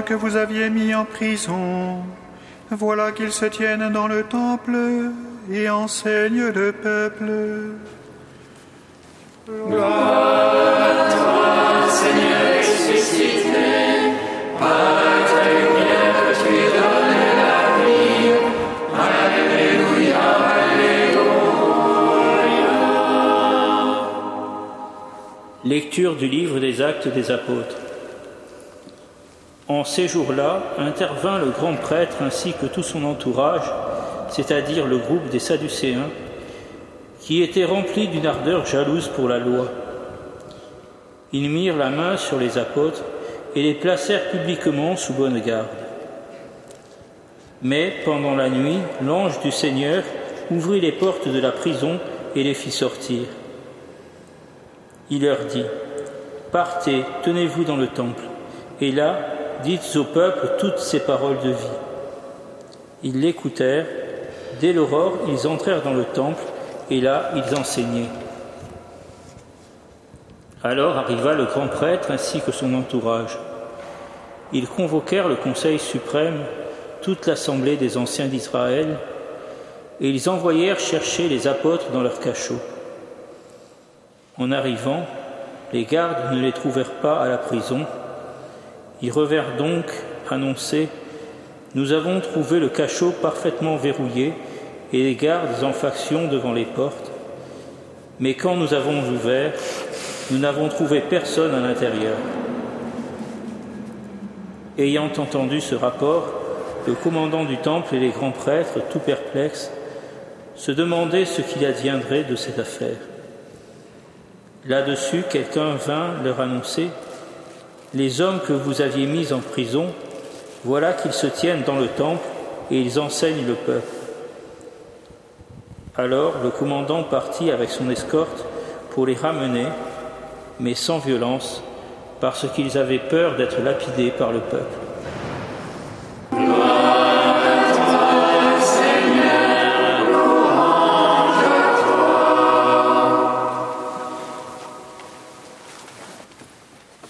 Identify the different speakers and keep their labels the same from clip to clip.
Speaker 1: hommes que vous aviez mis en prison, voilà qu'ils se tiennent dans le temple et enseignent le peuple.
Speaker 2: Gloire à toi, Seigneur ressuscité, par ta lumière tu donnes la vie. Alléluia, Alléluia.
Speaker 3: Lecture du livre des Actes des Apôtres. En ces jours-là, intervint le grand prêtre ainsi que tout son entourage, c'est-à-dire le groupe des Sadducéens, qui étaient remplis d'une ardeur jalouse pour la loi. Ils mirent la main sur les apôtres et les placèrent publiquement sous bonne garde. Mais pendant la nuit, l'ange du Seigneur ouvrit les portes de la prison et les fit sortir. Il leur dit, Partez, tenez-vous dans le temple, et là, dites au peuple toutes ces paroles de vie. Ils l'écoutèrent. Dès l'aurore, ils entrèrent dans le temple, et là, ils enseignaient. Alors arriva le grand prêtre ainsi que son entourage. Ils convoquèrent le Conseil suprême, toute l'assemblée des anciens d'Israël, et ils envoyèrent chercher les apôtres dans leur cachot. En arrivant, les gardes ne les trouvèrent pas à la prison. Ils revinrent donc annoncer Nous avons trouvé le cachot parfaitement verrouillé et les gardes en faction devant les portes. Mais quand nous avons ouvert, nous n'avons trouvé personne à l'intérieur. Ayant entendu ce rapport, le commandant du temple et les grands prêtres, tout perplexes, se demandaient ce qu'il adviendrait de cette affaire. Là-dessus, quelqu'un vint leur annoncer Les hommes que vous aviez mis en prison, voilà qu'ils se tiennent dans le temple et ils enseignent le peuple. Alors le commandant partit avec son escorte pour les ramener, mais sans violence, parce qu'ils avaient peur d'être lapidés par le peuple.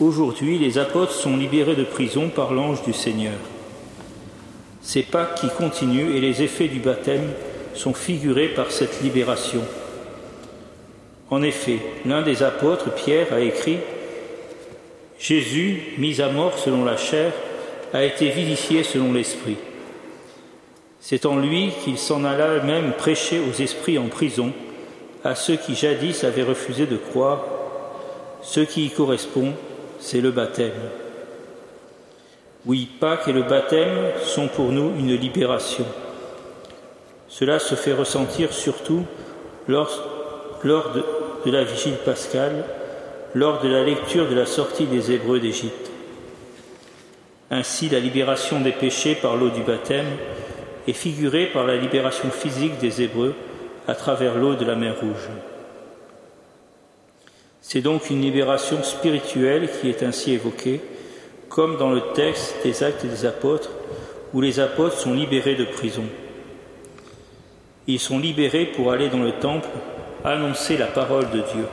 Speaker 3: Aujourd'hui, les apôtres sont libérés de prison par l'ange du Seigneur. Ces Pâques qui continuent et les effets du baptême sont figurés par cette libération. En effet, l'un des apôtres, Pierre, a écrit Jésus, mis à mort selon la chair, a été vivifié selon l'esprit. C'est en lui qu'il s'en alla même prêcher aux esprits en prison, à ceux qui jadis avaient refusé de croire. Ce qui y correspond, c'est le baptême. Oui, Pâques et le baptême sont pour nous une libération. Cela se fait ressentir surtout lors, de, de la vigile pascale, lors de la lecture de la sortie des Hébreux d'Égypte. Ainsi, la libération des péchés par l'eau du baptême est figurée par la libération physique des Hébreux à travers l'eau de la mer Rouge. C'est donc une libération spirituelle qui est ainsi évoquée, comme dans le texte des Actes des Apôtres, où les apôtres sont libérés de prison. Ils sont libérés pour aller dans le temple annoncer la parole de Dieu.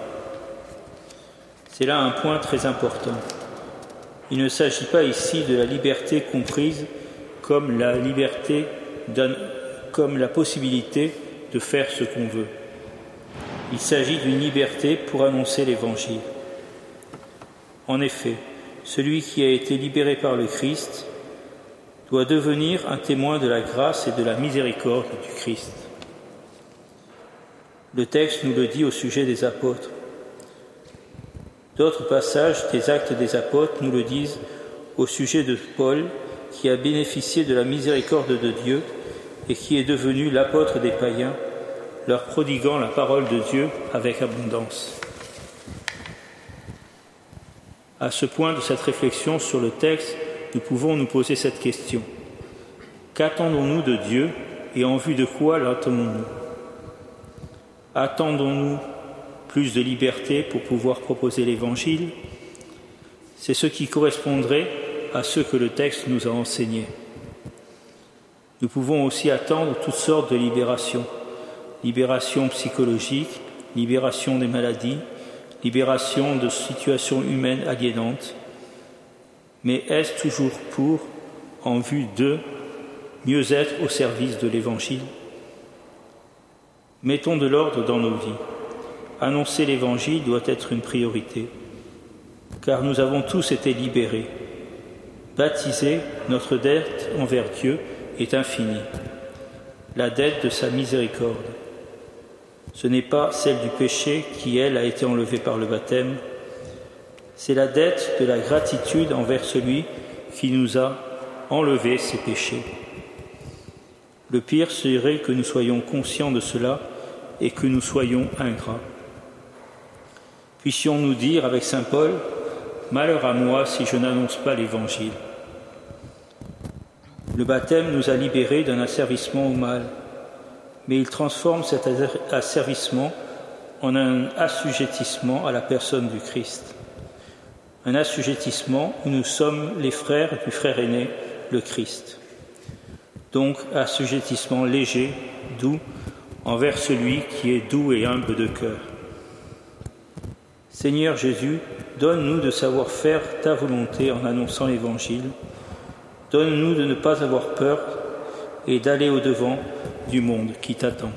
Speaker 3: C'est là un point très important. Il ne s'agit pas ici de la liberté comprise comme la liberté, comme la possibilité de faire ce qu'on veut. Il s'agit d'une liberté pour annoncer l'Évangile. En effet, celui qui a été libéré par le Christ doit devenir un témoin de la grâce et de la miséricorde du Christ. Le texte nous le dit au sujet des apôtres. D'autres passages des actes des apôtres nous le disent au sujet de Paul, qui a bénéficié de la miséricorde de Dieu et qui est devenu l'apôtre des païens, leur prodiguant la parole de Dieu avec abondance. À ce point de cette réflexion sur le texte, nous pouvons nous poser cette question. Qu'attendons-nous de Dieu et en vue de quoi l'attendons-nous? Attendons-nous plus de liberté pour pouvoir proposer l'Évangile? C'est ce qui correspondrait à ce que le texte nous a enseigné. Nous pouvons aussi attendre toutes sortes de libérations. Libération psychologique, libération des maladies, libération de situations humaines aliénantes. mais est-ce toujours pour, en vue de, mieux être au service de l'Évangile? Mettons de l'ordre dans nos vies. Annoncer l'Évangile doit être une priorité, car nous avons tous été libérés. Baptisés, notre dette envers Dieu est infinie, la dette de sa miséricorde. Ce n'est pas celle du péché qui, elle, a été enlevée par le baptême, c'est la dette de la gratitude envers celui qui nous a enlevé ses péchés. Le pire serait que nous soyons conscients de cela et que nous soyons ingrats. Puissions-nous dire avec Saint Paul, Malheur à moi si je n'annonce pas l'Évangile. Le baptême nous a libérés d'un asservissement au mal, mais il transforme cet asservissement en un assujettissement à la personne du Christ. Un assujettissement où nous sommes les frères du frère aîné, le Christ. Donc assujettissement léger, doux, envers celui qui est doux et humble de cœur. Seigneur Jésus, donne-nous de savoir faire ta volonté en annonçant l'Évangile. Donne-nous de ne pas avoir peur et d'aller au-devant du monde qui t'attend.